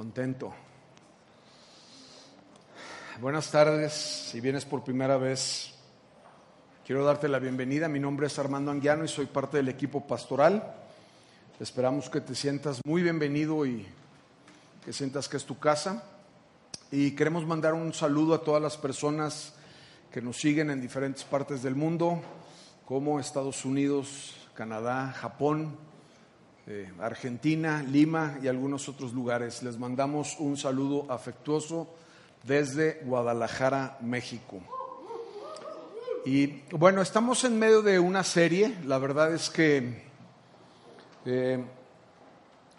Contento. Buenas tardes. Si vienes por primera vez, quiero darte la bienvenida. Mi nombre es Armando Anguiano y soy parte del equipo pastoral. Esperamos que te sientas muy bienvenido y que sientas que es tu casa. Y queremos mandar un saludo a todas las personas que nos siguen en diferentes partes del mundo, como Estados Unidos, Canadá, Japón, eh, Argentina, Lima y algunos otros lugares. Les mandamos un saludo afectuoso desde Guadalajara, México. Y bueno, estamos en medio de una serie. La verdad es que eh,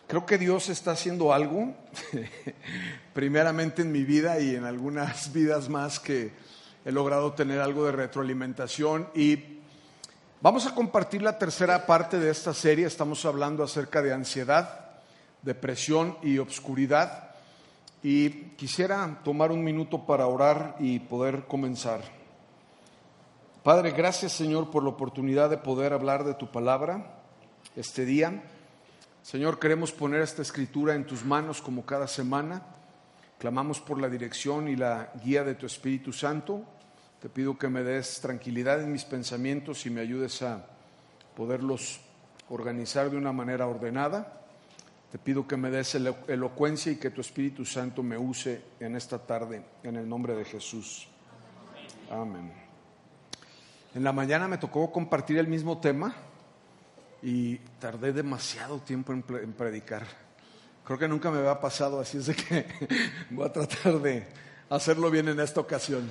creo que Dios está haciendo algo, primeramente en mi vida y en algunas vidas más que he logrado tener algo de retroalimentación. Y vamos a compartir la tercera parte de esta serie. Estamos hablando acerca de ansiedad, depresión y obscuridad. Y quisiera tomar un minuto para orar y poder comenzar. Padre, gracias Señor por la oportunidad de poder hablar de tu palabra este día. Señor, queremos poner esta escritura en tus manos como cada semana. Clamamos por la dirección y la guía de tu Espíritu Santo. Te pido que me des tranquilidad en mis pensamientos y me ayudes a poderlos organizar de una manera ordenada. Te pido que me des elo elocuencia y que tu Espíritu Santo me use en esta tarde, en el nombre de Jesús. Amén. En la mañana me tocó compartir el mismo tema y tardé demasiado tiempo en, en, predicar. Creo que nunca me había pasado, así es de que voy a tratar de hacerlo bien en esta ocasión.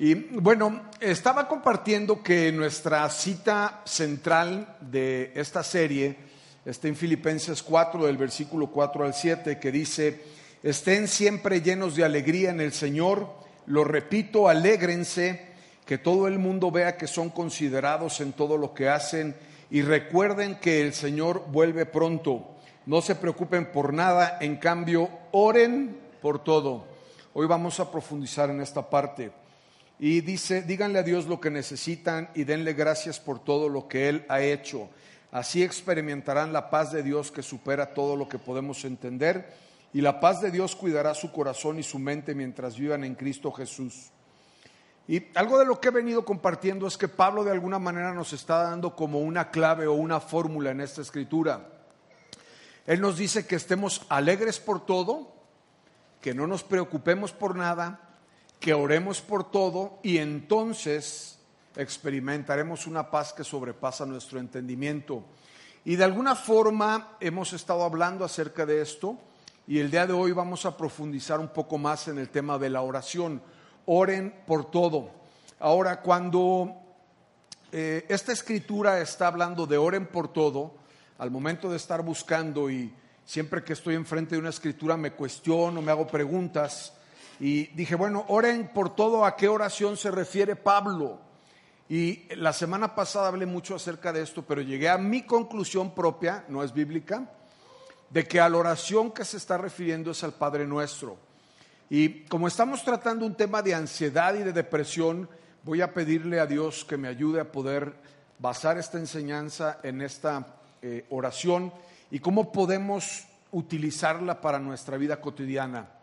Y bueno, estaba compartiendo que nuestra cita central de esta serie está en Filipenses 4, del versículo 4 al 7, que dice, estén siempre llenos de alegría en el Señor, lo repito, alégrense que todo el mundo vea que son considerados en todo lo que hacen y recuerden que el Señor vuelve pronto. No se preocupen por nada, en cambio, oren por todo. Hoy vamos a profundizar en esta parte. Y dice, díganle a Dios lo que necesitan y denle gracias por todo lo que Él ha hecho. Así experimentarán la paz de Dios que supera todo lo que podemos entender y la paz de Dios cuidará su corazón y su mente mientras vivan en Cristo Jesús. Y algo de lo que he venido compartiendo es que Pablo de alguna manera nos está dando como una clave o una fórmula en esta escritura. Él nos dice que estemos alegres por todo, que no nos preocupemos por nada, que oremos por todo y entonces experimentaremos una paz que sobrepasa nuestro entendimiento. Y de alguna forma hemos estado hablando acerca de esto y el día de hoy vamos a profundizar un poco más en el tema de la oración oren por todo. Ahora, cuando eh, esta escritura está hablando de oren por todo, al momento de estar buscando y siempre que estoy enfrente de una escritura me cuestiono, me hago preguntas y dije, bueno, oren por todo, ¿a qué oración se refiere Pablo? Y la semana pasada hablé mucho acerca de esto, pero llegué a mi conclusión propia, no es bíblica, de que a la oración que se está refiriendo es al Padre Nuestro. Y como estamos tratando un tema de ansiedad y de depresión, voy a pedirle a Dios que me ayude a poder basar esta enseñanza en esta eh, oración y cómo podemos utilizarla para nuestra vida cotidiana.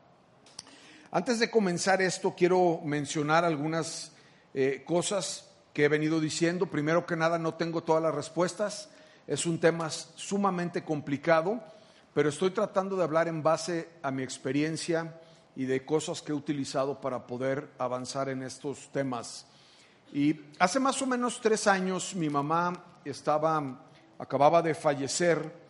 Antes de comenzar esto, quiero mencionar algunas eh, cosas que he venido diciendo. Primero que nada, no tengo todas las respuestas. Es un tema sumamente complicado, pero estoy tratando de hablar en base a mi experiencia y de cosas que he utilizado para poder avanzar en estos temas. Y hace más o menos tres años mi mamá estaba, acababa de fallecer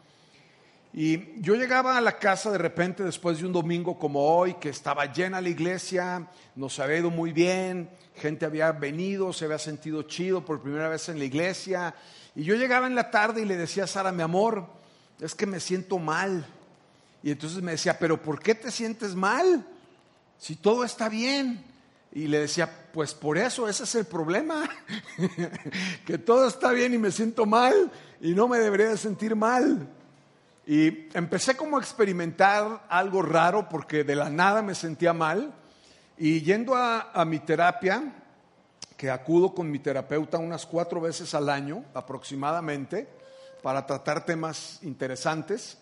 y yo llegaba a la casa de repente después de un domingo como hoy, que estaba llena la iglesia, nos había ido muy bien, gente había venido, se había sentido chido por primera vez en la iglesia. Y yo llegaba en la tarde y le decía a Sara, mi amor, es que me siento mal. Y entonces me decía, pero ¿por qué te sientes mal? Si todo está bien. Y le decía, pues por eso, ese es el problema, que todo está bien y me siento mal y no me debería de sentir mal. Y empecé como a experimentar algo raro porque de la nada me sentía mal y yendo a, a mi terapia, que acudo con mi terapeuta unas cuatro veces al año aproximadamente para tratar temas interesantes,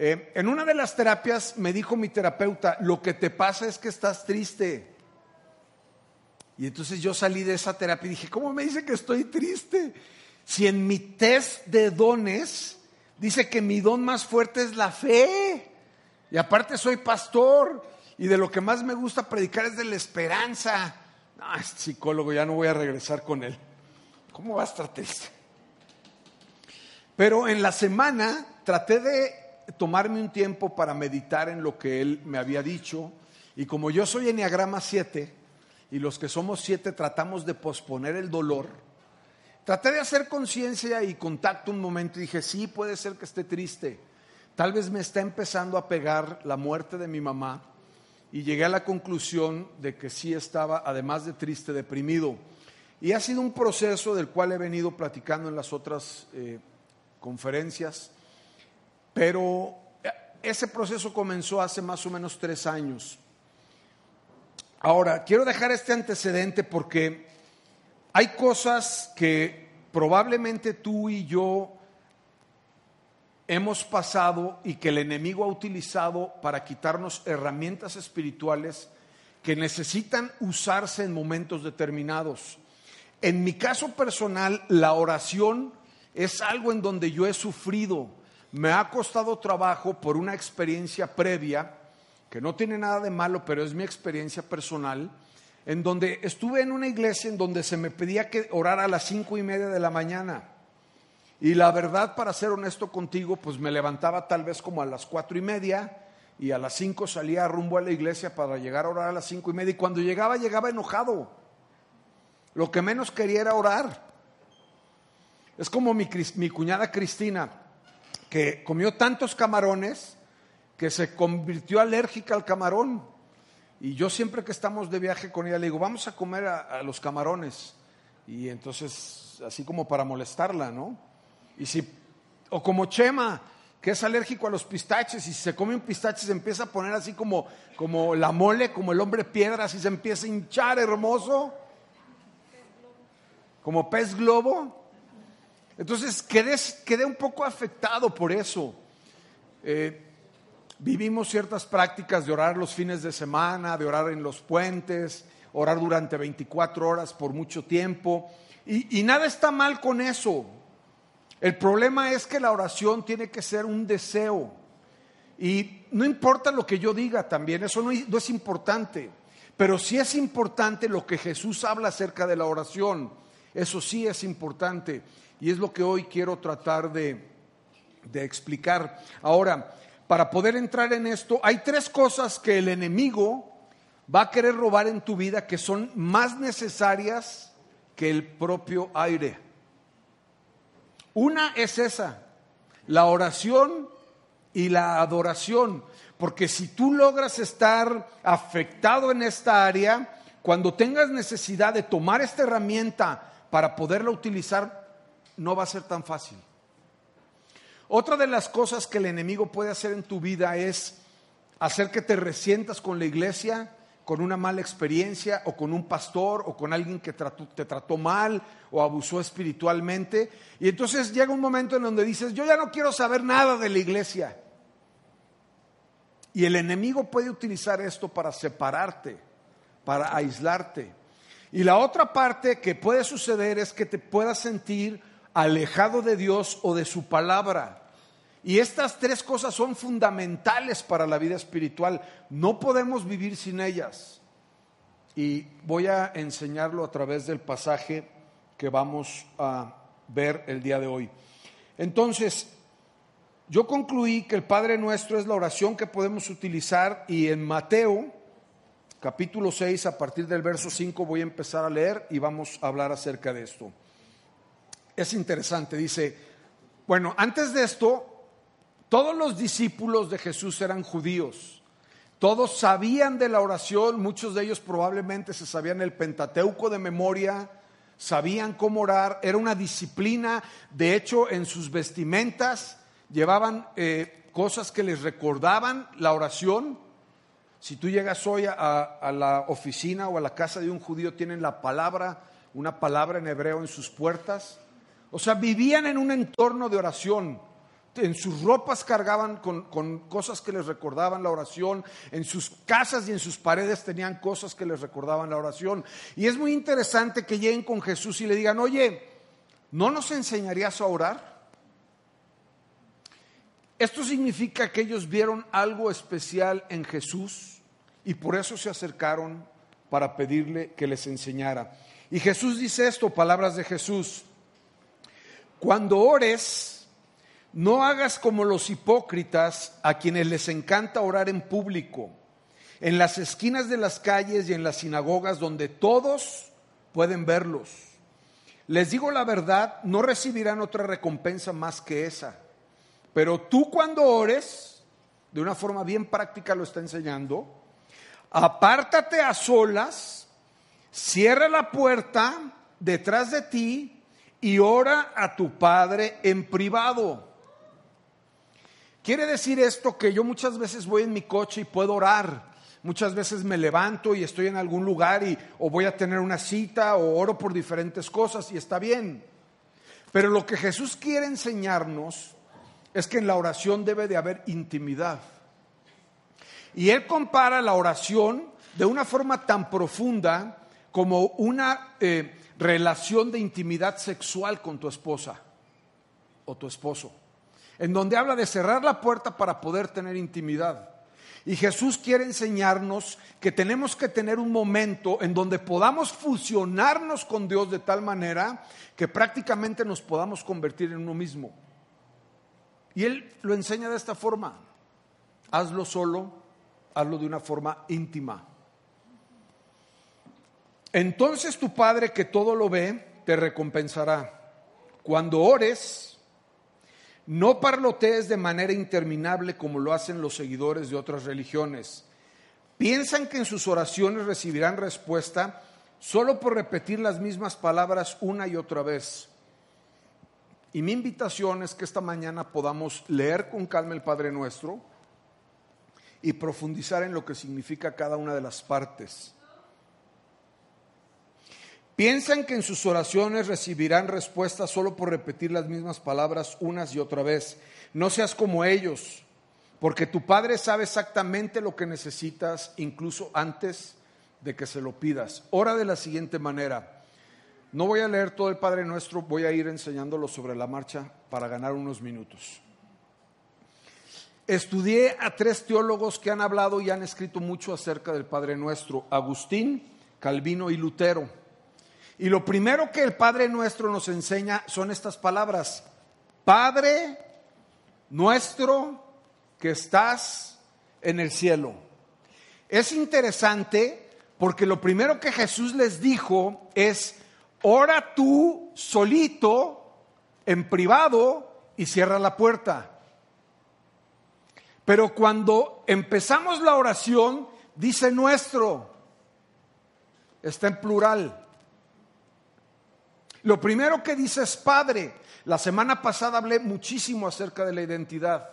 eh, en una de las terapias me dijo mi terapeuta, lo que te pasa es que estás triste. Y entonces yo salí de esa terapia y dije, ¿cómo me dice que estoy triste? Si en mi test de dones dice que mi don más fuerte es la fe. Y aparte soy pastor y de lo que más me gusta predicar es de la esperanza. No, este psicólogo ya no voy a regresar con él. ¿Cómo va a? Pero en la semana traté de tomarme un tiempo para meditar en lo que él me había dicho. Y como yo soy Enneagrama 7, y los que somos 7 tratamos de posponer el dolor, traté de hacer conciencia y contacto un momento y dije, sí, puede ser que esté triste. Tal vez me está empezando a pegar la muerte de mi mamá y llegué a la conclusión de que sí estaba, además de triste, deprimido. Y ha sido un proceso del cual he venido platicando en las otras eh, conferencias, pero eh, ese proceso comenzó hace más o menos tres años. Ahora, quiero dejar este antecedente porque hay cosas que probablemente tú y yo hemos pasado y que el enemigo ha utilizado para quitarnos herramientas espirituales que necesitan usarse en momentos determinados. En mi caso personal, la oración es algo en donde yo he sufrido. Me ha costado trabajo por una experiencia previa, que no tiene nada de malo, pero es mi experiencia personal, en donde estuve en una iglesia en donde se me pedía que orara a las cinco y media de la mañana. Y la verdad, para ser honesto contigo, pues me levantaba tal vez como a las cuatro y media y a las cinco salía rumbo a la iglesia para llegar a orar a las cinco y media. Y cuando llegaba, llegaba enojado. Lo que menos quería era orar. Es como mi, mi cuñada Cristina, que comió tantos camarones que se convirtió alérgica al camarón. Y yo siempre que estamos de viaje con ella le digo, vamos a comer a, los camarones. Y entonces, así como para molestarla, ¿no? Y si, o como Chema, que es alérgico a los pistaches, y si se come un pistache se empieza a poner así como, como la mole, como el hombre piedra, así se empieza a hinchar hermoso, como pez globo. Entonces quedé, quedé un poco afectado por eso. Eh, vivimos ciertas prácticas de orar los fines de semana, de orar en los puentes, orar durante 24 horas por mucho tiempo. Y, nada está mal con eso. El problema es que la oración tiene que ser un deseo. Y no importa lo que yo diga también, eso no, es importante. Pero sí es importante lo que Jesús habla acerca de la oración. Eso sí es importante. Y es lo que hoy quiero tratar de, de explicar. Ahora, para poder entrar en esto, hay tres cosas que el enemigo va a querer robar en tu vida que son más necesarias que el propio aire. Una es esa, la oración y la adoración, porque si tú logras estar afectado en esta área, cuando tengas necesidad de tomar esta herramienta para poderla utilizar, no va a ser tan fácil. Otra de las cosas que el enemigo puede hacer en tu vida es hacer que te resientas con la iglesia, con una mala experiencia o con un pastor o con alguien que te trató mal o abusó espiritualmente. Y entonces llega un momento en donde dices, yo ya no quiero saber nada de la iglesia. Y el enemigo puede utilizar esto para separarte, para aislarte. Y la otra parte que puede suceder es que te puedas sentir alejado de Dios o de su palabra. Y estas tres cosas son fundamentales para la vida espiritual. No podemos vivir sin ellas. Y voy a enseñarlo a través del pasaje que vamos a ver el día de hoy. Entonces, yo concluí que el Padre Nuestro es la oración que podemos utilizar y en Mateo capítulo 6, a partir del verso 5 voy a empezar a leer y vamos a hablar acerca de esto. Es interesante, dice, bueno, antes de esto, Todos los discípulos de Jesús eran judíos. Todos sabían de la oración, muchos de ellos probablemente se sabían el Pentateuco de memoria, sabían cómo orar, era una disciplina, de hecho en sus vestimentas llevaban eh, cosas que les recordaban la oración. Si tú llegas hoy a, a, la oficina o a la casa de un judío, tienen la palabra, una palabra en hebreo en sus puertas. O sea, vivían en un entorno de oración en sus ropas cargaban con, cosas que les recordaban la oración, en sus casas y en sus paredes tenían cosas que les recordaban la oración. Y es muy interesante que lleguen con Jesús y le digan, oye, ¿no nos enseñarías a orar? Esto significa que ellos vieron algo especial en Jesús y por eso se acercaron para pedirle que les enseñara. Y Jesús dice esto, palabras de Jesús, cuando ores, no hagas como los hipócritas a quienes les encanta orar en público, en las esquinas de las calles y en las sinagogas donde todos pueden verlos. Les digo la verdad, no recibirán otra recompensa más que esa. Pero tú cuando ores, de una forma bien práctica lo está enseñando, apártate a solas, cierra la puerta detrás de ti y ora a tu Padre en privado Quiere decir esto que yo muchas veces voy en mi coche y puedo orar. Muchas veces me levanto y estoy en algún lugar y o voy a tener una cita o oro por diferentes cosas y está bien. Pero lo que Jesús quiere enseñarnos es que en la oración debe de haber intimidad. Y él compara la oración de una forma tan profunda como una eh, relación de intimidad sexual con tu esposa o tu esposo en donde habla de cerrar la puerta para poder tener intimidad. Y Jesús quiere enseñarnos que tenemos que tener un momento en donde podamos fusionarnos con Dios de tal manera que prácticamente nos podamos convertir en uno mismo. Y Él lo enseña de esta forma. Hazlo solo, hazlo de una forma íntima. Entonces tu Padre que todo lo ve, te recompensará. Cuando ores, no parlotees de manera interminable como lo hacen los seguidores de otras religiones. Piensan que en sus oraciones recibirán respuesta solo por repetir las mismas palabras una y otra vez. Y mi invitación es que esta mañana podamos leer con calma el Padre Nuestro y profundizar en lo que significa cada una de las partes. Piensan que en sus oraciones recibirán respuesta solo por repetir las mismas palabras unas y otra vez. No seas como ellos, porque tu Padre sabe exactamente lo que necesitas incluso antes de que se lo pidas. Ora de la siguiente manera. No voy a leer todo el Padre Nuestro, voy a ir enseñándolo sobre la marcha para ganar unos minutos. Estudié a tres teólogos que han hablado y han escrito mucho acerca del Padre Nuestro, Agustín, Calvino y Lutero. Y lo primero que el Padre nuestro nos enseña son estas palabras. Padre nuestro que estás en el cielo. Es interesante porque lo primero que Jesús les dijo es, ora tú solito, en privado, y cierra la puerta. Pero cuando empezamos la oración, dice nuestro, está en plural. Lo primero que dice es Padre. La semana pasada hablé muchísimo acerca de la identidad.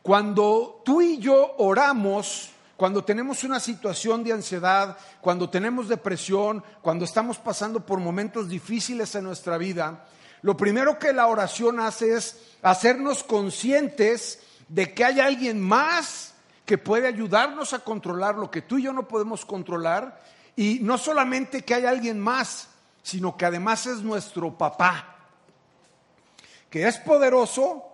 Cuando tú y yo oramos, cuando tenemos una situación de ansiedad, cuando tenemos depresión, cuando estamos pasando por momentos difíciles en nuestra vida, lo primero que la oración hace es hacernos conscientes de que hay alguien más que puede ayudarnos a controlar lo que tú y yo no podemos controlar y no solamente que hay alguien más, sino que además es nuestro papá, que es poderoso,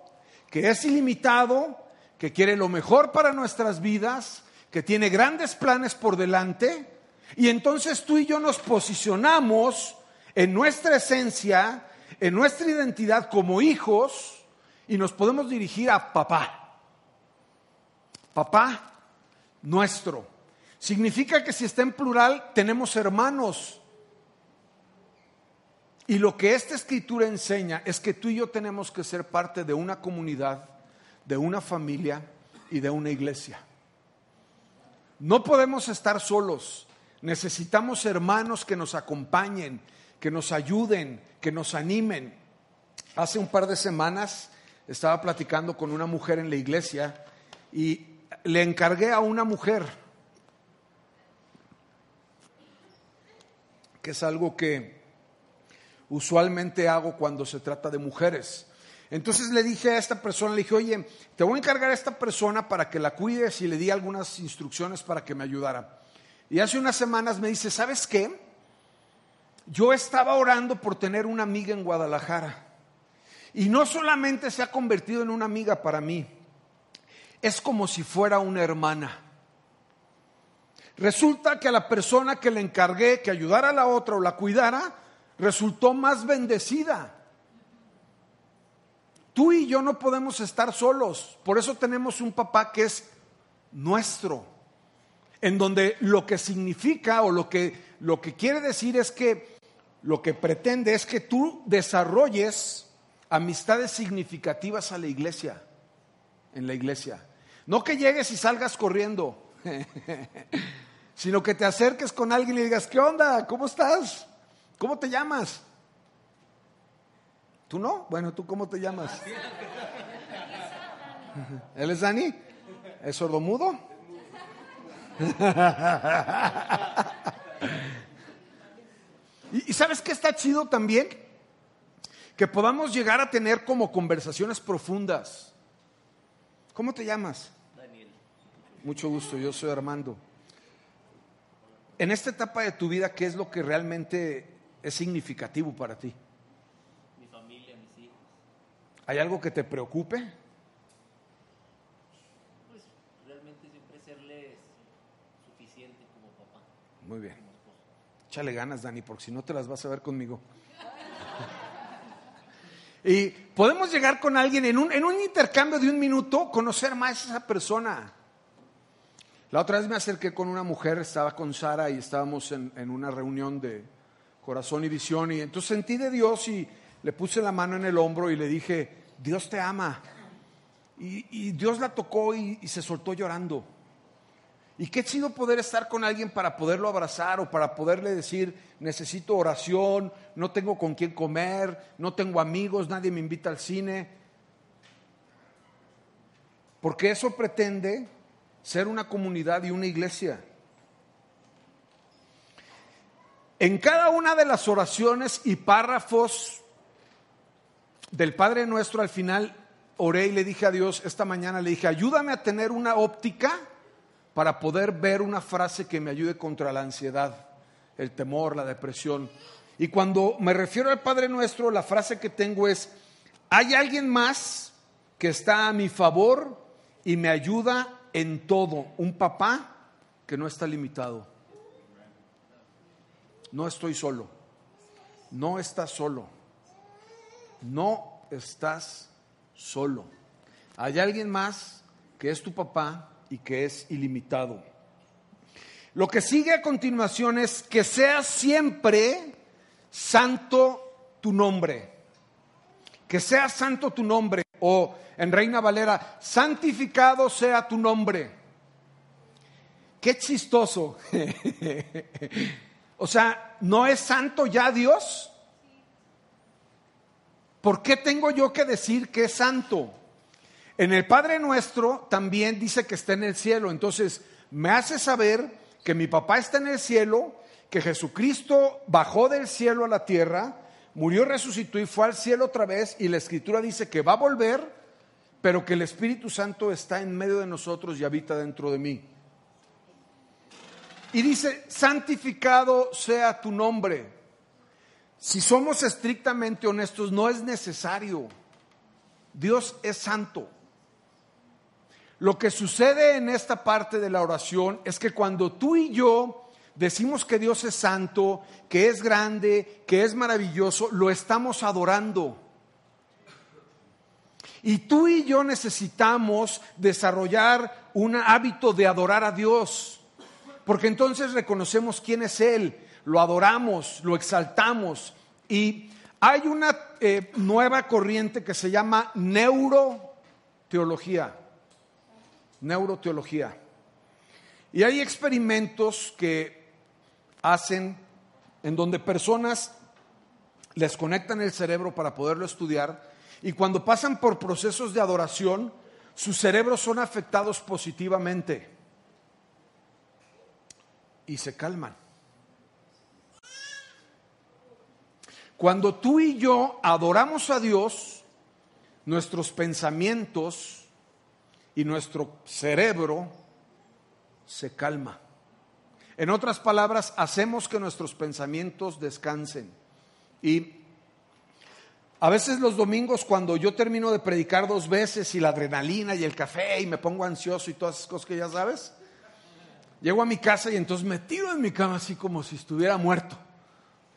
que es ilimitado, que quiere lo mejor para nuestras vidas, que tiene grandes planes por delante, y entonces tú y yo nos posicionamos en nuestra esencia, en nuestra identidad como hijos, y nos podemos dirigir a papá. Papá nuestro. Significa que si está en plural, tenemos hermanos y lo que esta escritura enseña es que tú y yo tenemos que ser parte de una comunidad de una familia y de una iglesia. No podemos estar solos. Necesitamos hermanos que nos acompañen, que nos ayuden, que nos animen. Hace un par de semanas estaba platicando con una mujer en la iglesia y le encargué a una mujer, que es algo que usualmente hago cuando se trata de mujeres. Entonces le dije a esta persona, le dije, oye, te voy a encargar a esta persona para que la cuides y le di algunas instrucciones para que me ayudara. Y hace unas semanas me dice, ¿sabes qué? Yo estaba orando por tener una amiga en Guadalajara. Y no solamente se ha convertido en una amiga para mí, es como si fuera una hermana. Resulta que a la persona que le encargué que ayudara a la otra o la cuidara, resultó más bendecida. Tú y yo no podemos estar solos, por eso tenemos un papá que es nuestro, en donde lo que significa o lo que, lo que quiere decir es que lo que pretende es que tú desarrolles amistades significativas a la iglesia, en la iglesia. No que llegues y salgas corriendo, sino que te acerques con alguien y digas, ¿qué onda? ¿Cómo estás? ¿Cómo te llamas? ¿Tú no? Bueno, ¿tú cómo te llamas? ¿Él es Dani? ¿Es sordomudo? ¿Y, sabes qué está chido también? Que podamos llegar a tener como conversaciones profundas. ¿Cómo te llamas? Daniel. Mucho gusto, yo soy Armando. En esta etapa de tu vida, ¿qué es lo que realmente es significativo para ti? Mi familia, mis hijos. ¿Hay algo que te preocupe? Pues realmente siempre serles suficiente como papá. Muy bien. Échale ganas, Dani, porque si no te las vas a ver conmigo. y podemos llegar con alguien en un, en un intercambio de un minuto, conocer más a esa persona. La otra vez me acerqué con una mujer, estaba con Sara y estábamos en, en una reunión de, corazón y visión. Y entonces sentí de Dios y le puse la mano en el hombro y le dije, Dios te ama. Y, Dios la tocó y, se soltó llorando. Y qué chido poder estar con alguien para poderlo abrazar o para poderle decir, necesito oración, no tengo con quién comer, no tengo amigos, nadie me invita al cine. Porque eso pretende ser una comunidad y una iglesia. En cada una de las oraciones y párrafos del Padre Nuestro al final oré y le dije a Dios, esta mañana le dije, ayúdame a tener una óptica para poder ver una frase que me ayude contra la ansiedad, el temor, la depresión. Y cuando me refiero al Padre Nuestro, la frase que tengo es, hay alguien más que está a mi favor y me ayuda en todo, un papá que no está limitado no estoy solo. No estás solo. No estás solo. Hay alguien más que es tu papá y que es ilimitado. Lo que sigue a continuación es que sea siempre santo tu nombre. Que sea santo tu nombre. O en Reina Valera, santificado sea tu nombre. Qué chistoso. O sea, ¿no es santo ya Dios? ¿Por qué tengo yo que decir que es santo? En el Padre Nuestro también dice que está en el cielo. Entonces, me hace saber que mi papá está en el cielo, que Jesucristo bajó del cielo a la tierra, murió, resucitó y fue al cielo otra vez. Y la Escritura dice que va a volver, pero que el Espíritu Santo está en medio de nosotros y habita dentro de mí. Y dice, santificado sea tu nombre. Si somos estrictamente honestos, no es necesario. Dios es santo. Lo que sucede en esta parte de la oración es que cuando tú y yo decimos que Dios es santo, que es grande, que es maravilloso, lo estamos adorando. Y tú y yo necesitamos desarrollar un hábito de adorar a Dios. Porque entonces reconocemos quién es Él, lo adoramos, lo exaltamos. Y hay una eh, nueva corriente que se llama neuro, teología, neuroteología. Y hay experimentos que hacen en donde personas les conectan el cerebro para poderlo estudiar y cuando pasan por procesos de adoración, sus cerebros son afectados positivamente y se calman. Cuando tú y yo adoramos a Dios, nuestros pensamientos y nuestro cerebro se calma. En otras palabras, hacemos que nuestros pensamientos descansen. Y a veces los domingos cuando yo termino de predicar dos veces y la adrenalina y el café y me pongo ansioso y todas esas cosas que ya sabes, llego a mi casa y entonces me tiro en mi cama así como si estuviera muerto.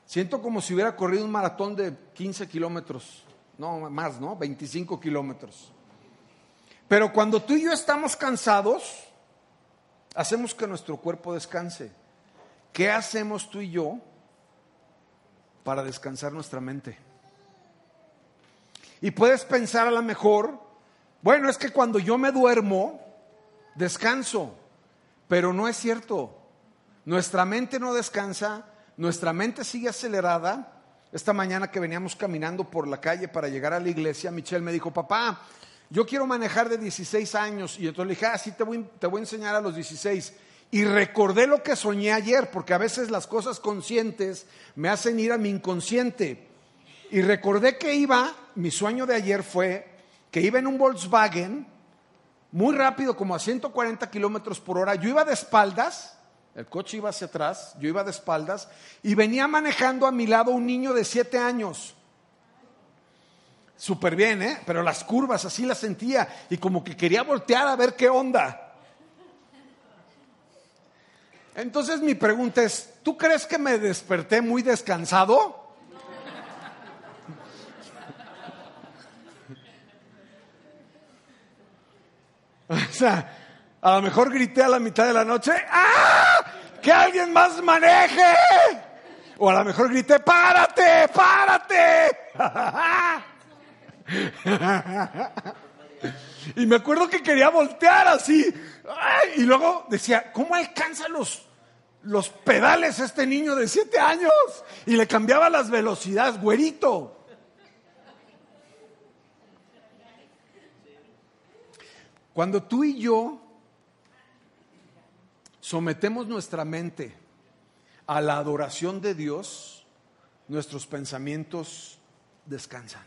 Siento como si hubiera corrido un maratón de 15 kilómetros, no más, ¿no? 25 kilómetros. Pero cuando tú y yo estamos cansados, hacemos que nuestro cuerpo descanse. ¿Qué hacemos tú y yo para descansar nuestra mente? Y puedes pensar a lo mejor, bueno, es que cuando yo me duermo, descanso, pero no es cierto. Nuestra mente no descansa, nuestra mente sigue acelerada. Esta mañana que veníamos caminando por la calle para llegar a la iglesia, Michelle me dijo, papá, yo quiero manejar de 16 años. Y entonces le dije, ah, sí, te voy, te voy a enseñar a los 16. Y recordé lo que soñé ayer, porque a veces las cosas conscientes me hacen ir a mi inconsciente. Y recordé que iba, mi sueño de ayer fue que iba en un Volkswagen muy rápido, como a 140 kilómetros por hora. Yo iba de espaldas, el coche iba hacia atrás, yo iba de espaldas, y venía manejando a mi lado un niño de 7 años. Súper bien, ¿eh? Pero las curvas así las sentía y como que quería voltear a ver qué onda. Entonces mi pregunta es, ¿tú crees que me desperté muy descansado? A lo mejor grité a la mitad de la noche, ¡ah! ¡Que alguien más maneje! O a lo mejor grité, ¡párate! ¡párate! y me acuerdo que quería voltear así. y luego decía, ¿cómo alcanza los, los pedales este niño de siete años? Y le cambiaba las velocidades, güerito. Cuando tú y yo sometemos nuestra mente a la adoración de Dios, nuestros pensamientos descansan.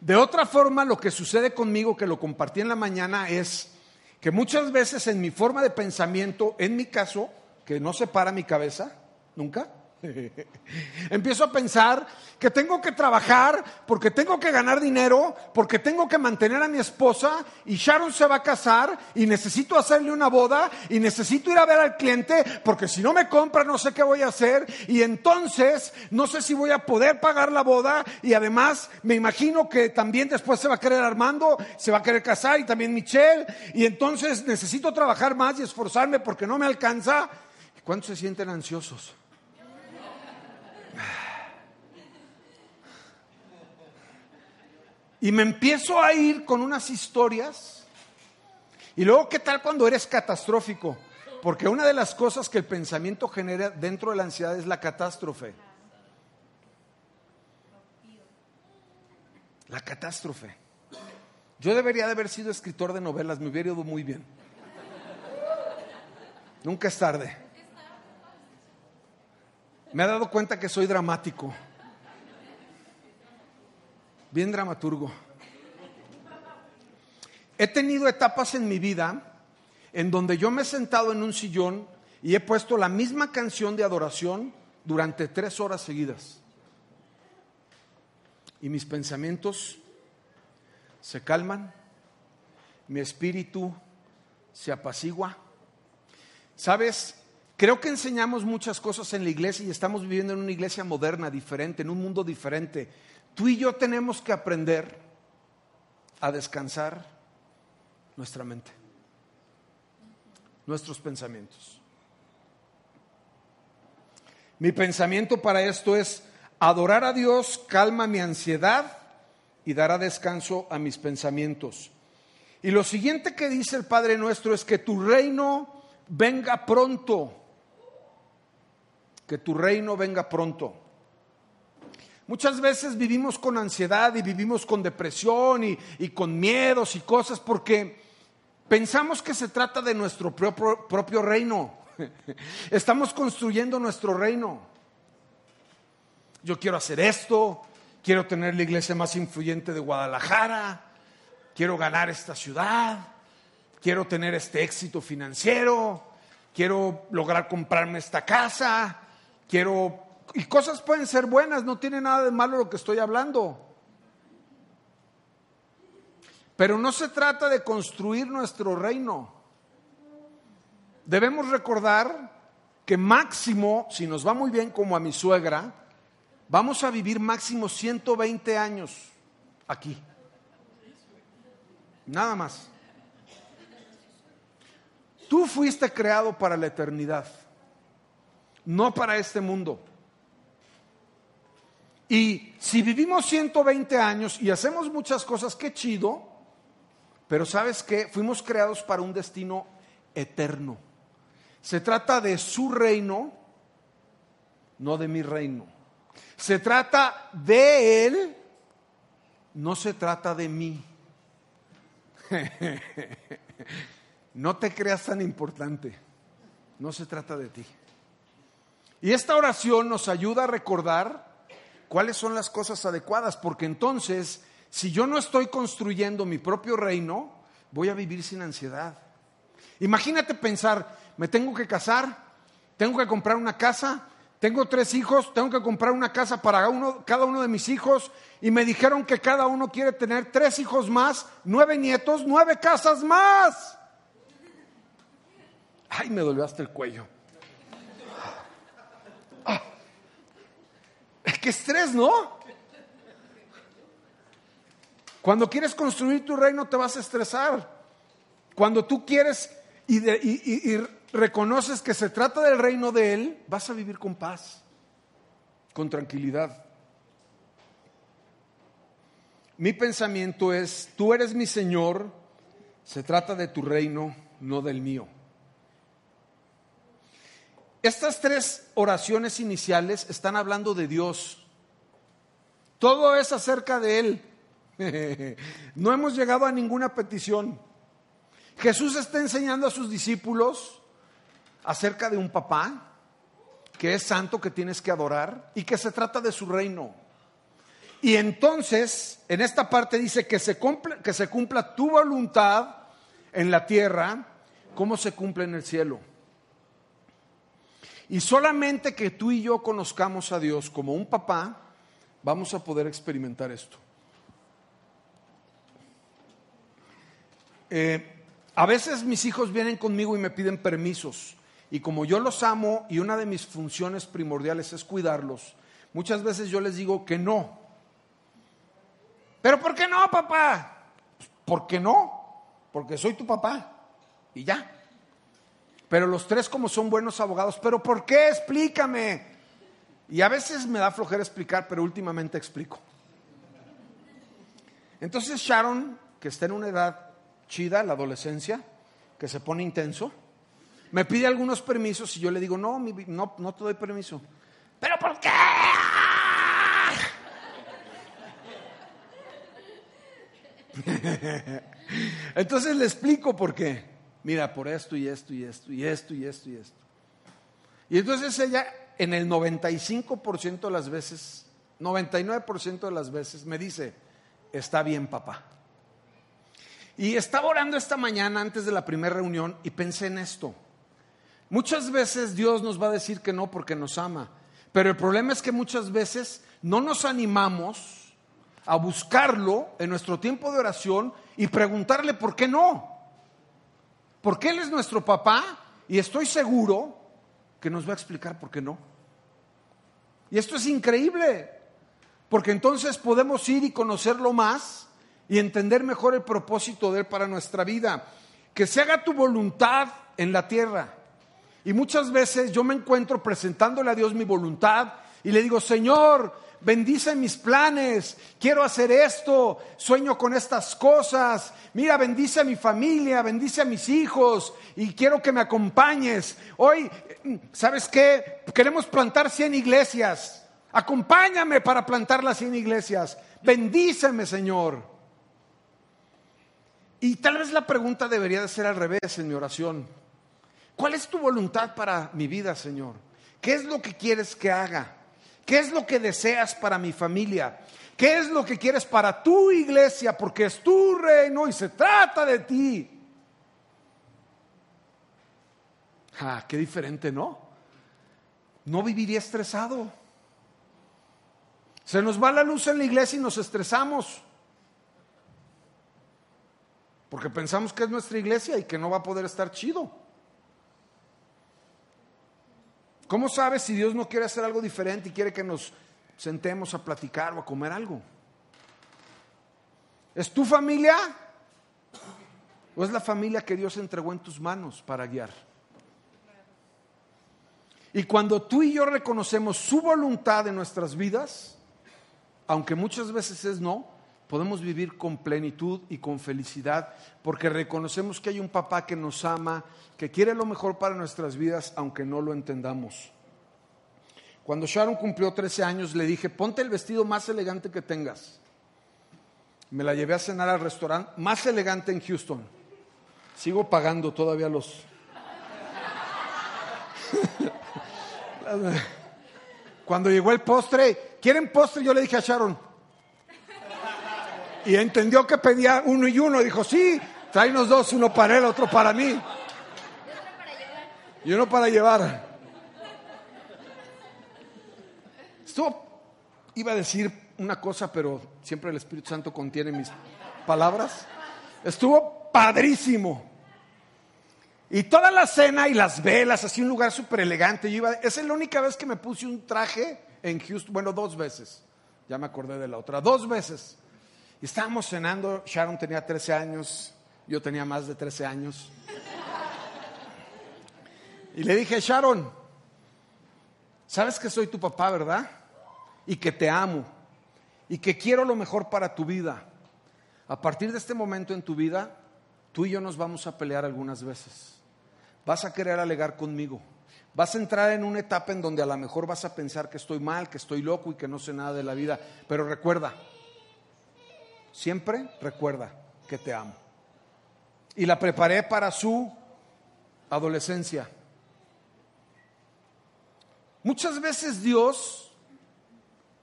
De otra forma, lo que sucede conmigo, que lo compartí en la mañana, es que muchas veces en mi forma de pensamiento, en mi caso, que no se para mi cabeza, nunca, Empiezo a pensar que tengo que trabajar porque tengo que ganar dinero, porque tengo que mantener a mi esposa y Sharon se va a casar y necesito hacerle una boda y necesito ir a ver al cliente porque si no me compra no sé qué voy a hacer y entonces no sé si voy a poder pagar la boda y además me imagino que también después se va a querer Armando, se va a querer casar y también Michelle y entonces necesito trabajar más y esforzarme porque no me alcanza. ¿Cuántos se sienten ansiosos? Y me empiezo a ir con unas historias. Y luego, ¿qué tal cuando eres catastrófico? Porque una de las cosas que el pensamiento genera dentro de la ansiedad es la catástrofe. La catástrofe. Yo debería de haber sido escritor de novelas, me hubiera ido muy bien. Nunca es tarde. Me he dado cuenta que soy dramático bien dramaturgo. He tenido etapas en mi vida en donde yo me he sentado en un sillón y he puesto la misma canción de adoración durante tres horas seguidas. Y mis pensamientos se calman, mi espíritu se apacigua. ¿Sabes? Creo que enseñamos muchas cosas en la iglesia y estamos viviendo en una iglesia moderna, diferente, en un mundo diferente. Tú y yo tenemos que aprender a descansar nuestra mente, nuestros pensamientos. Mi pensamiento para esto es adorar a Dios calma mi ansiedad y dará descanso a mis pensamientos. Y lo siguiente que dice el Padre nuestro es que tu reino venga pronto, que tu reino venga pronto. Muchas veces vivimos con ansiedad y vivimos con depresión y, con miedos y cosas porque pensamos que se trata de nuestro propio reino. Estamos construyendo nuestro reino. Yo quiero hacer esto, quiero tener la iglesia más influyente de Guadalajara, quiero ganar esta ciudad, quiero tener este éxito financiero, quiero lograr comprarme esta casa, quiero... Y cosas pueden ser buenas, no tiene nada de malo lo que estoy hablando. Pero no se trata de construir nuestro reino. Debemos recordar que máximo, si nos va muy bien como a mi suegra, vamos a vivir máximo 120 años aquí. Nada más. Tú fuiste creado para la eternidad, no para este mundo. Y si vivimos 120 años y hacemos muchas cosas, qué chido, pero sabes que fuimos creados para un destino eterno. Se trata de su reino, no de mi reino. Se trata de Él, no se trata de mí. no te creas tan importante, no se trata de ti. Y esta oración nos ayuda a recordar cuáles son las cosas adecuadas, porque entonces, si yo no estoy construyendo mi propio reino, voy a vivir sin ansiedad. Imagínate pensar, me tengo que casar, tengo que comprar una casa, tengo tres hijos, tengo que comprar una casa para uno, cada uno de mis hijos y me dijeron que cada uno quiere tener tres hijos más, nueve nietos, nueve casas más. Ay, me dolió hasta el cuello. Qué estrés, ¿no? Cuando quieres construir tu reino te vas a estresar. Cuando tú quieres y, y, reconoces que se trata del reino de Él, vas a vivir con paz, con tranquilidad. Mi pensamiento es, tú eres mi Señor, se trata de tu reino, no del mío. Estas tres oraciones iniciales están hablando de Dios. Todo es acerca de Él. No hemos llegado a ninguna petición. Jesús está enseñando a sus discípulos acerca de un papá que es santo, que tienes que adorar y que se trata de su reino. Y entonces, en esta parte dice que se, cumpla, que se cumpla tu voluntad en la tierra como se cumple en el cielo. Y solamente que tú y yo conozcamos a Dios como un papá, vamos a poder experimentar esto. Eh, a veces mis hijos vienen conmigo y me piden permisos. Y como yo los amo y una de mis funciones primordiales es cuidarlos, muchas veces yo les digo que no. ¿Pero por qué no, papá? Pues, ¿Por qué no? Porque soy tu papá. Y ya. Pero los tres como son buenos abogados, ¿pero por qué? Explícame. Y a veces me da flojera explicar, pero últimamente explico. Entonces Sharon, que está en una edad chida, la adolescencia, que se pone intenso, me pide algunos permisos y yo le digo, no, no, no te doy permiso. ¿Pero por qué? Entonces le explico por qué. Mira, por esto y esto y esto y esto y esto y esto. Y entonces ella en el 95% de las veces, 99% de las veces me dice, está bien papá. Y estaba orando esta mañana antes de la primera reunión y pensé en esto. Muchas veces Dios nos va a decir que no porque nos ama, pero el problema es que muchas veces no nos animamos a buscarlo en nuestro tiempo de oración y preguntarle por qué no. Porque Él es nuestro papá y estoy seguro que nos va a explicar por qué no. Y esto es increíble, porque entonces podemos ir y conocerlo más y entender mejor el propósito de Él para nuestra vida. Que se haga tu voluntad en la tierra y muchas veces yo me encuentro presentándole a Dios mi voluntad y le digo, Señor, bendice mis planes, quiero hacer esto, sueño con estas cosas, mira, bendice a mi familia, bendice a mis hijos y quiero que me acompañes. Hoy, ¿sabes qué? Queremos plantar 100 iglesias. Acompáñame para plantar las 100 iglesias. Bendíceme, Señor. Y tal vez la pregunta debería de ser al revés en mi oración. ¿Cuál es tu voluntad para mi vida, Señor? ¿Qué es lo que quieres que haga? ¿Qué es lo que deseas para mi familia? ¿Qué es lo que quieres para tu iglesia? Porque es tu reino y se trata de ti. Ah, qué diferente, ¿no? No viviría estresado. Se nos va la luz en la iglesia y nos estresamos. Porque pensamos que es nuestra iglesia y que no va a poder estar chido. ¿Cómo sabes si Dios no quiere hacer algo diferente y quiere que nos sentemos a platicar o a comer algo? ¿Es tu familia? ¿O es la familia que Dios entregó en tus manos para guiar? Y cuando tú y yo reconocemos su voluntad en nuestras vidas, aunque muchas veces es no, podemos vivir con plenitud y con felicidad, porque reconocemos que hay un papá que nos ama, que quiere lo mejor para nuestras vidas, aunque no lo entendamos. Cuando Sharon cumplió 13 años, le dije, ponte el vestido más elegante que tengas. Me la llevé a cenar al restaurante más elegante en Houston. Sigo pagando todavía los... Cuando llegó el postre, ¿quieren postre? Yo le dije a Sharon, y entendió que pedía uno y uno. Dijo, sí, tráenos dos, uno para él, otro para mí. Y uno para llevar. Esto iba a decir una cosa, pero siempre el Espíritu Santo contiene mis palabras. Estuvo padrísimo. Y toda la cena y las velas, así un lugar súper elegante. Yo iba, esa es la única vez que me puse un traje en Houston, bueno, dos veces. Ya me acordé de la otra, dos veces. Y estábamos cenando, Sharon tenía 13 años, yo tenía más de 13 años. Y le dije, Sharon, sabes que soy tu papá, ¿verdad? Y que te amo y que quiero lo mejor para tu vida. A partir de este momento en tu vida, tú y yo nos vamos a pelear algunas veces. Vas a querer alegar conmigo. Vas a entrar en una etapa en donde a lo mejor vas a pensar que estoy mal, que estoy loco y que no sé nada de la vida. Pero recuerda, siempre recuerda que te amo. Y la preparé para su adolescencia. Muchas veces Dios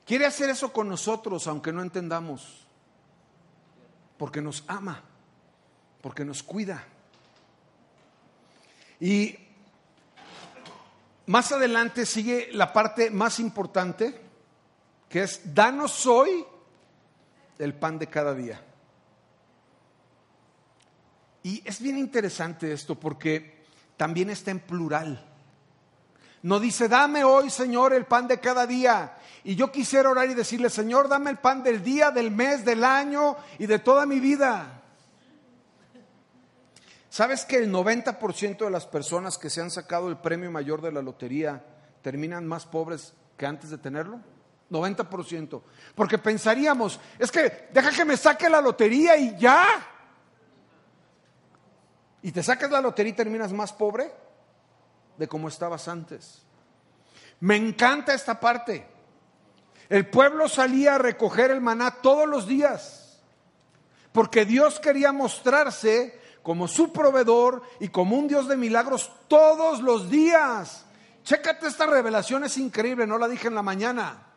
quiere hacer eso con nosotros, aunque no entendamos, porque nos ama, porque nos cuida. Y más adelante sigue la parte más importante, que es, danos hoy el pan de cada día. Y es bien interesante esto porque también está en plural. No dice, dame hoy, Señor, el pan de cada día. Y yo quisiera orar y decirle, Señor, dame el pan del día, del mes, del año y de toda mi vida. ¿Sabes que el 90% de las personas que se han sacado el premio mayor de la lotería terminan más pobres que antes de tenerlo? 90%. Porque pensaríamos, es que deja que me saque la lotería y ya. Y te sacas la lotería y terminas más pobre de como estabas antes. Me encanta esta parte. El pueblo salía a recoger el maná todos los días, porque Dios quería mostrarse como su proveedor y como un Dios de milagros todos los días. Chécate esta revelación, es increíble, no la dije en la mañana.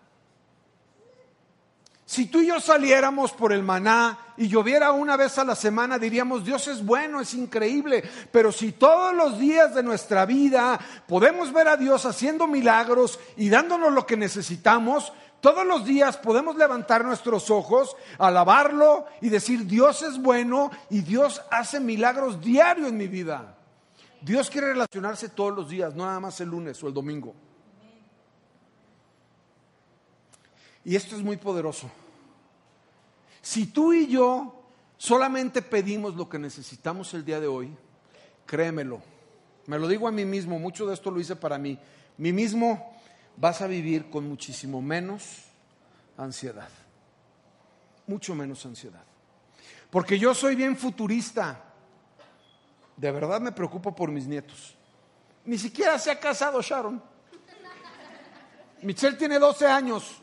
Si tú y yo saliéramos por el maná y lloviera una vez a la semana, diríamos, Dios es bueno, es increíble. Pero si todos los días de nuestra vida podemos ver a Dios haciendo milagros y dándonos lo que necesitamos, todos los días podemos levantar nuestros ojos, alabarlo y decir, Dios es bueno y Dios hace milagros diario en mi vida. Dios quiere relacionarse todos los días, no nada más el lunes o el domingo. Y esto es muy poderoso. Si tú y yo solamente pedimos lo que necesitamos el día de hoy, créemelo, me lo digo a mí mismo, mucho de esto lo hice para mí, mí mismo vas a vivir con muchísimo menos, ansiedad. Mucho menos ansiedad. Porque yo soy bien futurista. De verdad me preocupo por mis nietos. Ni siquiera se ha casado Sharon. Michelle tiene 12 años.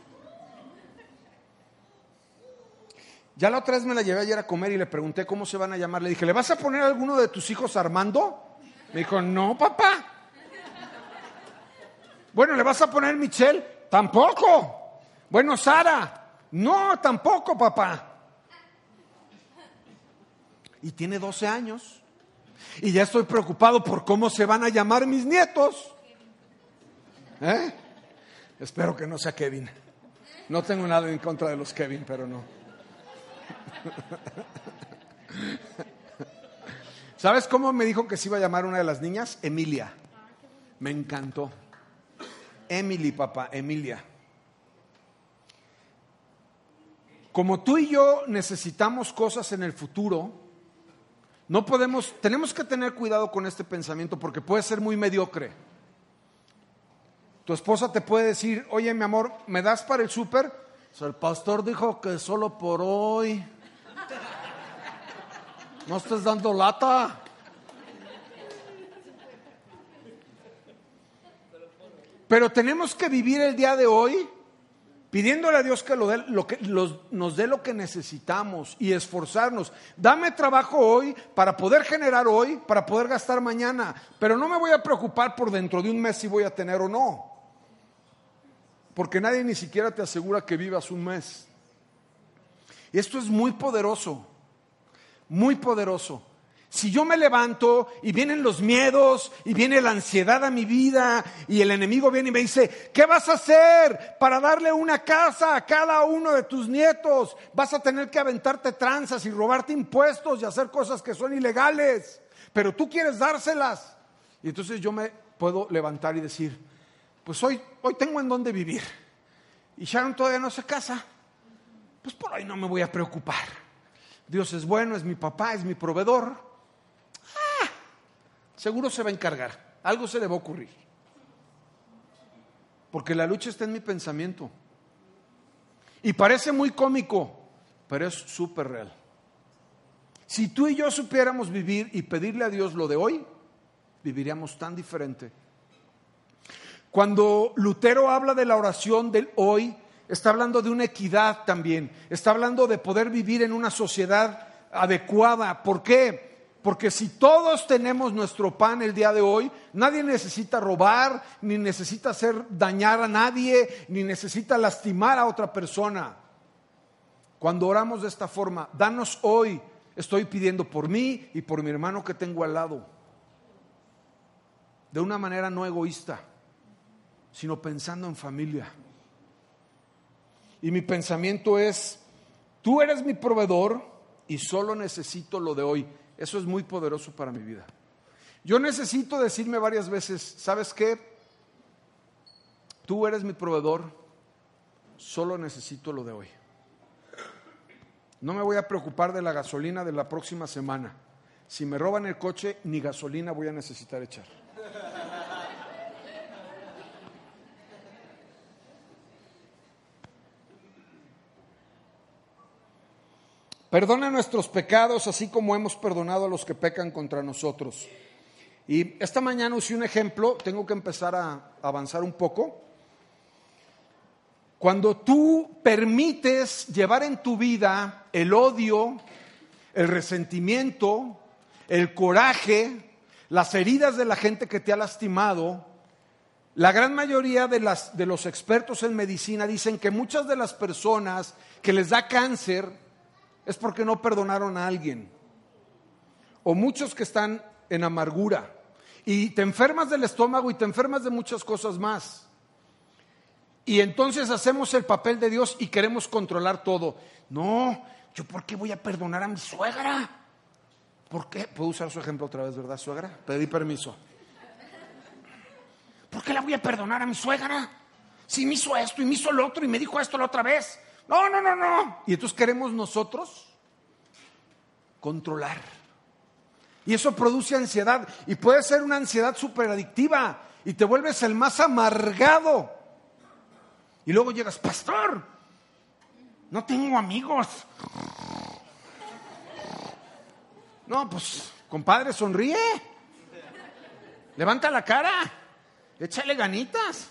Ya la otra vez me la llevé ayer a comer y le pregunté cómo se van a llamar. Le dije, ¿le vas a poner a alguno de tus hijos Armando? Me dijo, no, papá. Bueno, ¿le vas a poner Michelle? Tampoco. Bueno, Sara. No, tampoco, papá. Y tiene 12 años. Y ya estoy preocupado por cómo se van a llamar mis nietos. ¿Eh? Espero que no sea Kevin. No tengo nada en contra de los Kevin, pero no. ¿Sabes cómo me dijo que se iba a llamar una de las niñas? Emilia. Me encantó. Emily, papá, Emilia. Como tú y yo necesitamos cosas en el futuro, no podemos, tenemos que tener cuidado con este pensamiento porque puede ser muy mediocre. Tu esposa te puede decir, oye mi amor, ¿me das para el súper? el pastor dijo que solo por hoy. No estés dando lata. Pero tenemos que vivir el día de hoy pidiéndole a Dios que, lo lo que nos dé lo que necesitamos y esforzarnos. Dame trabajo hoy para poder generar hoy, para poder gastar mañana. Pero no me voy a preocupar por dentro de un mes si voy a tener o no. Porque nadie ni siquiera te asegura que vivas un mes. Esto es muy poderoso muy poderoso. Si yo me levanto y vienen los miedos y viene la ansiedad a mi vida y el enemigo viene y me dice, ¿qué vas a hacer para darle una casa a cada uno de tus nietos? Vas a tener que aventarte tranzas y robarte impuestos y hacer cosas que son ilegales, pero tú quieres dárselas. Y entonces yo me puedo levantar y decir, pues hoy, hoy tengo en dónde vivir. Y Sharon todavía no se casa. Pues por ahí no me voy a preocupar. Dios es bueno, es mi papá, es mi proveedor. Ah, seguro se va a encargar, algo se le va a ocurrir. Porque la lucha está en mi pensamiento. Y parece muy cómico, pero es súper real. Si tú y yo supiéramos vivir y pedirle a Dios lo de hoy, viviríamos tan diferente. Cuando Lutero habla de la oración del hoy, está hablando de una equidad también, está hablando de poder vivir en una sociedad adecuada. ¿Por qué? Porque si todos tenemos nuestro pan el día de hoy, nadie necesita robar, ni necesita hacer dañar a nadie, ni necesita lastimar a otra persona. Cuando oramos de esta forma, danos hoy, estoy pidiendo por mí y por mi hermano que tengo al lado. De una manera no egoísta, sino pensando en familia y mi pensamiento es, tú eres mi proveedor y solo necesito lo de hoy. Eso es muy poderoso para mi vida. Yo necesito decirme varias veces, ¿sabes qué? Tú eres mi proveedor, solo necesito lo de hoy. No me voy a preocupar de la gasolina de la próxima semana. Si me roban el coche, ni gasolina voy a necesitar echar. Perdona nuestros pecados así como hemos perdonado a los que pecan contra nosotros. Y esta mañana usé un ejemplo, tengo que empezar a avanzar un poco. Cuando tú permites llevar en tu vida el odio, el resentimiento, el coraje, las heridas de la gente que te ha lastimado, la gran mayoría de, las, de los expertos en medicina dicen que muchas de las personas que les da cáncer es porque no perdonaron a alguien. O muchos que están en amargura. Y te enfermas del estómago y te enfermas de muchas cosas más. Y entonces hacemos el papel de Dios y queremos controlar todo. No, yo por qué voy a perdonar a mi suegra. ¿Por qué? Puedo usar su ejemplo otra vez, ¿verdad, suegra? Pedí permiso. ¿Por qué la voy a perdonar a mi suegra? Si me hizo esto y me hizo lo otro y me dijo esto la otra vez. No, no, no, no. Y entonces queremos nosotros controlar. Y eso produce ansiedad. Y puede ser una ansiedad súper adictiva. Y te vuelves el más amargado. Y luego llegas, pastor, No tengo amigos. No, pues, compadre, sonríe. Levanta la cara. Échale ganitas.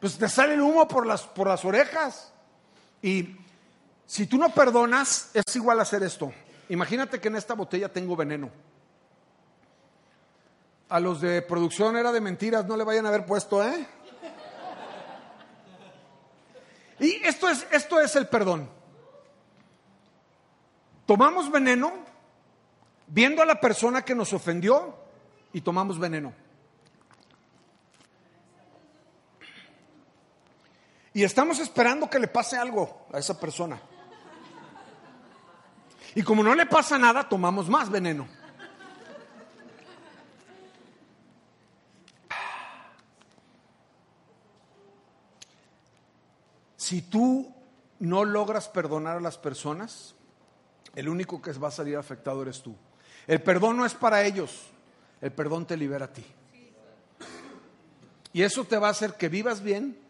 Pues te sale el humo por las, por las orejas. Y si tú no perdonas, es igual hacer esto. Imagínate que en esta botella tengo veneno. A los de producción era de mentiras, no le vayan a haber puesto, ¿eh? Y esto es, esto es el perdón. Tomamos veneno viendo a la persona que nos ofendió y tomamos veneno. Y estamos esperando que le pase algo a esa persona. Y como no le pasa nada, tomamos más veneno. Si tú no logras perdonar a las personas, el único que va a salir afectado eres tú. El perdón no es para ellos, el perdón te libera a ti. Y eso te va a hacer que vivas bien,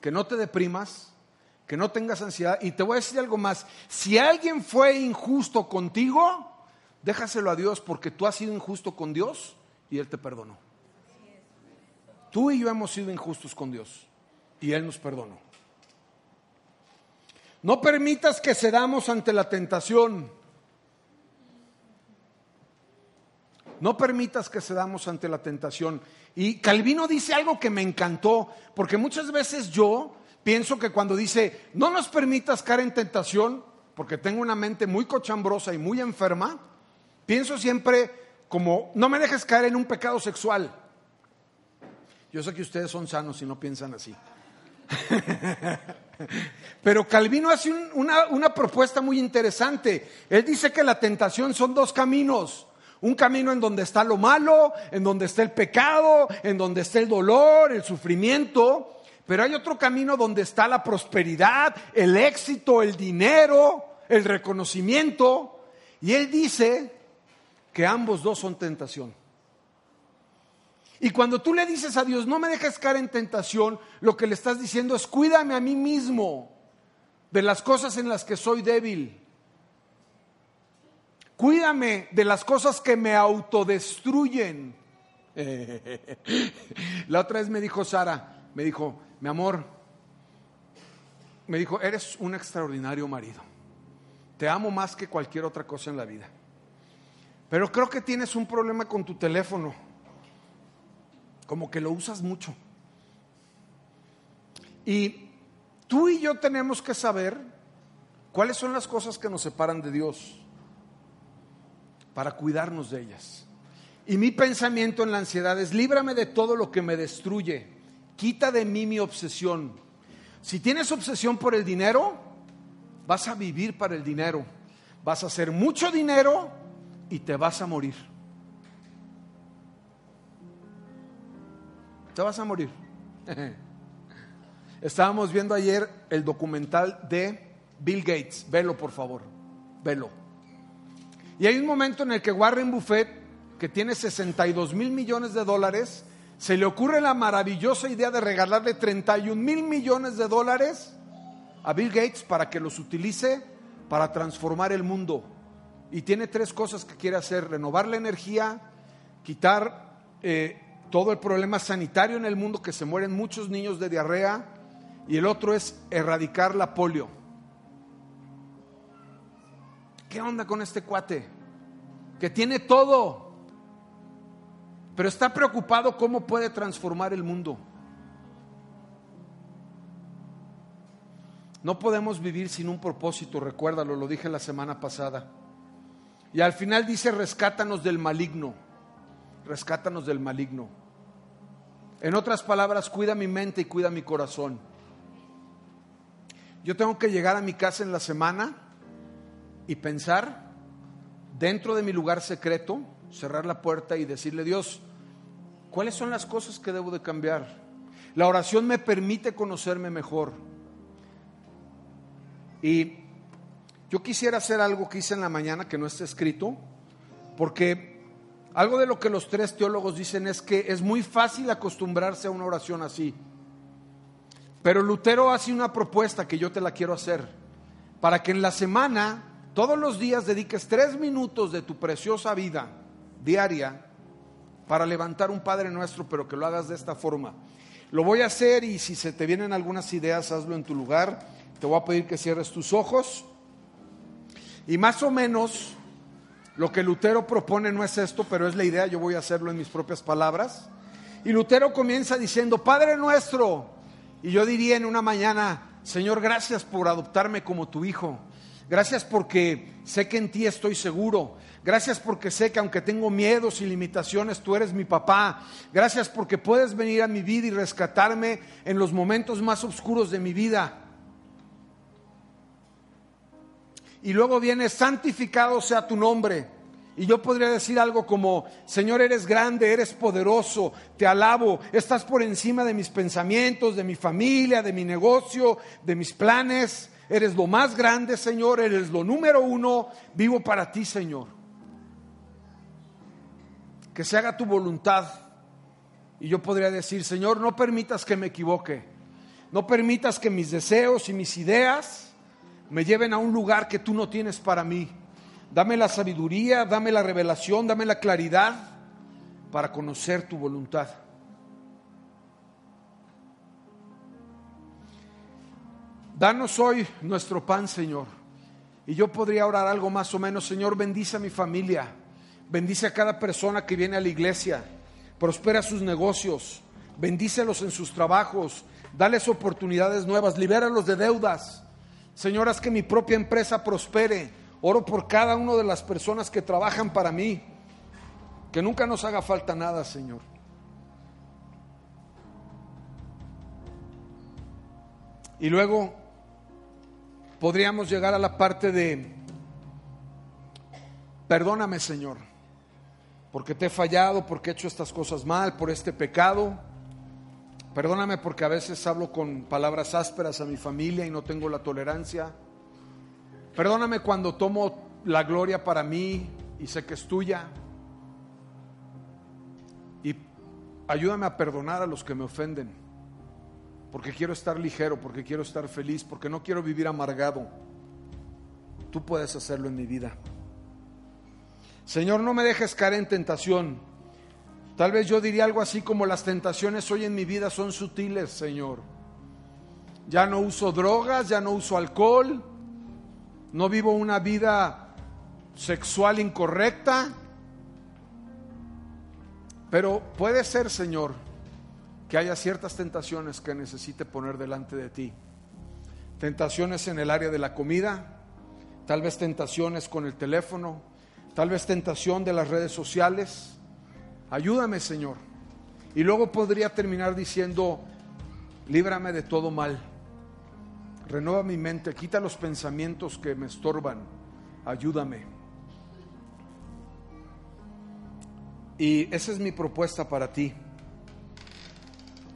que no te deprimas, que no tengas ansiedad. Y te voy a decir algo más, si alguien fue injusto contigo, déjaselo a Dios porque tú has sido injusto con Dios y Él te perdonó. Tú y yo hemos sido injustos con Dios y Él nos perdonó. No permitas que cedamos ante la tentación. No permitas que cedamos ante la tentación. Y Calvino dice algo que me encantó, porque muchas veces yo pienso que cuando dice, no nos permitas caer en tentación, porque tengo una mente muy cochambrosa y muy enferma, pienso siempre como, no me dejes caer en un pecado sexual. Yo sé que ustedes son sanos y no piensan así. Pero Calvino hace una, una propuesta muy interesante. Él dice que la tentación son dos caminos. Un camino en donde está lo malo, en donde está el pecado, en donde está el dolor, el sufrimiento. Pero hay otro camino donde está la prosperidad, el éxito, el dinero, el reconocimiento. Y él dice que ambos dos son tentación. Y cuando tú le dices a Dios, no me dejes caer en tentación, lo que le estás diciendo es, cuídame a mí mismo de las cosas en las que soy débil. Cuídame de las cosas que me autodestruyen. La otra vez me dijo Sara, me dijo, mi amor, me dijo, eres un extraordinario marido. Te amo más que cualquier otra cosa en la vida. Pero creo que tienes un problema con tu teléfono como que lo usas mucho. Y tú y yo tenemos que saber cuáles son las cosas que nos separan de Dios para cuidarnos de ellas. Y mi pensamiento en la ansiedad es, líbrame de todo lo que me destruye, quita de mí mi obsesión. Si tienes obsesión por el dinero, vas a vivir para el dinero, vas a hacer mucho dinero y te vas a morir. te vas a morir. Estábamos viendo ayer el documental de Bill Gates. Velo, por favor. Velo. Y hay un momento en el que Warren Buffett, que tiene 62 mil millones de dólares, se le ocurre la maravillosa idea de regalarle 31 mil millones de dólares a Bill Gates para que los utilice para transformar el mundo. Y tiene tres cosas que quiere hacer. Renovar la energía, quitar eh, todo el problema sanitario en el mundo, que se mueren muchos niños de diarrea, y el otro es erradicar la polio. ¿Qué onda con este cuate? Que tiene todo, pero está preocupado cómo puede transformar el mundo. No podemos vivir sin un propósito, recuérdalo, lo dije la semana pasada. Y al final dice, rescátanos del maligno rescátanos del maligno. En otras palabras, cuida mi mente y cuida mi corazón. Yo tengo que llegar a mi casa en la semana y pensar dentro de mi lugar secreto, cerrar la puerta y decirle, Dios, ¿cuáles son las cosas que debo de cambiar? La oración me permite conocerme mejor. Y yo quisiera hacer algo que hice en la mañana que no está escrito, porque algo de lo que los tres teólogos dicen es que es muy fácil acostumbrarse a una oración así. Pero Lutero hace una propuesta que yo te la quiero hacer. para que en la semana, todos los días, dediques tres minutos de tu preciosa vida diaria para levantar un Padre nuestro, pero que lo hagas de esta forma. Lo voy a hacer y si se te vienen algunas ideas, hazlo en tu lugar. Te voy a pedir que cierres tus ojos. Y más o menos lo que Lutero propone no es esto, pero es la idea, yo voy a hacerlo en mis propias palabras. Y Lutero comienza diciendo, Padre nuestro, y yo diría en una mañana, Señor, gracias por adoptarme como tu hijo. Gracias porque sé que en ti estoy seguro. Gracias porque sé que aunque tengo miedos y limitaciones, tú eres mi papá. Gracias porque puedes venir a mi vida y rescatarme en los momentos más oscuros de mi vida. Y luego viene, santificado sea tu nombre. Y yo podría decir algo como, Señor, eres grande, eres poderoso, te alabo, estás por encima de mis pensamientos, de mi familia, de mi negocio, de mis planes. Eres lo más grande, Señor, eres lo número uno, vivo para ti, Señor. Que se haga tu voluntad. Y yo podría decir, Señor, no permitas que me equivoque, no permitas que mis deseos y mis ideas me lleven a un lugar que tú no tienes para mí. Dame la sabiduría, dame la revelación, dame la claridad para conocer tu voluntad. Danos hoy nuestro pan, Señor. Y yo podría orar algo más o menos, Señor, bendice a mi familia, bendice a cada persona que viene a la iglesia, prospera sus negocios, bendícelos en sus trabajos, dales oportunidades nuevas, libéralos de deudas. Señor, haz que mi propia empresa prospere. Oro por cada una de las personas que trabajan para mí. Que nunca nos haga falta nada, Señor. Y luego podríamos llegar a la parte de, perdóname, Señor, porque te he fallado, porque he hecho estas cosas mal, por este pecado. Perdóname porque a veces hablo con palabras ásperas a mi familia y no tengo la tolerancia. Perdóname cuando tomo la gloria para mí y sé que es tuya. Y ayúdame a perdonar a los que me ofenden. Porque quiero estar ligero, porque quiero estar feliz, porque no quiero vivir amargado. Tú puedes hacerlo en mi vida. Señor, no me dejes caer en tentación Tal vez yo diría algo así como las tentaciones hoy en mi vida son sutiles, Señor. Ya no uso drogas, ya no uso alcohol, no vivo una vida sexual incorrecta. Pero puede ser, Señor, que haya ciertas tentaciones que necesite poner delante de ti. Tentaciones en el área de la comida, tal vez tentaciones con el teléfono, tal vez tentación de las redes sociales Ayúdame, Señor. Y luego podría terminar diciendo, líbrame de todo mal. Renueva mi mente, quita los pensamientos que me estorban. Ayúdame. Y esa es mi propuesta para ti.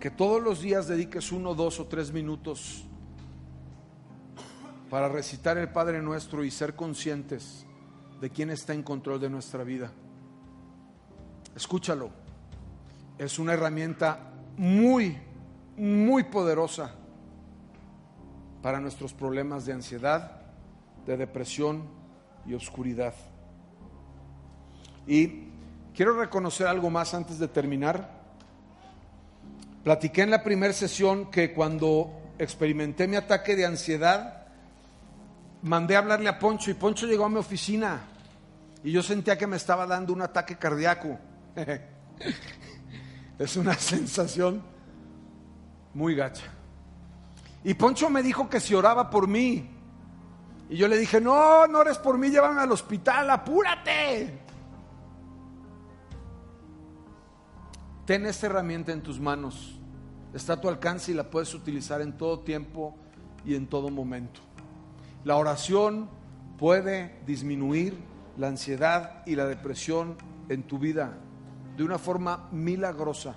Que todos los días dediques uno, dos o tres minutos para recitar el Padre nuestro y ser conscientes de quién está en control de nuestra vida. Escúchalo. Es una herramienta muy, muy poderosa para nuestros problemas de ansiedad, de depresión y oscuridad. Y quiero reconocer algo más antes de terminar. Platiqué en la primera sesión que cuando experimenté mi ataque de ansiedad, mandé a hablarle a Poncho y Poncho llegó a mi oficina y yo sentía que me estaba dando un ataque cardíaco. es una sensación muy gacha. Y Poncho me dijo que si oraba por mí. Y yo le dije, no, no eres por mí, llévame al hospital, apúrate. Ten esta herramienta en tus manos. Está a tu alcance y la puedes utilizar en todo tiempo y en todo momento. La oración puede disminuir la ansiedad y la depresión en tu vida de una forma milagrosa.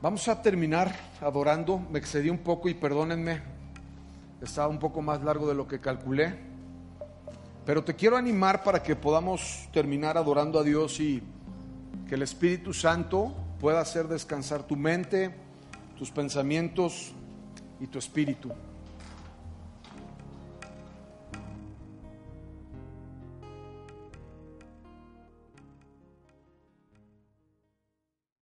Vamos a terminar adorando. Me excedí un poco y perdónenme, estaba un poco más largo de lo que calculé. Pero te quiero animar para que podamos terminar adorando a Dios y que el Espíritu Santo pueda hacer descansar tu mente, tus pensamientos y tu espíritu.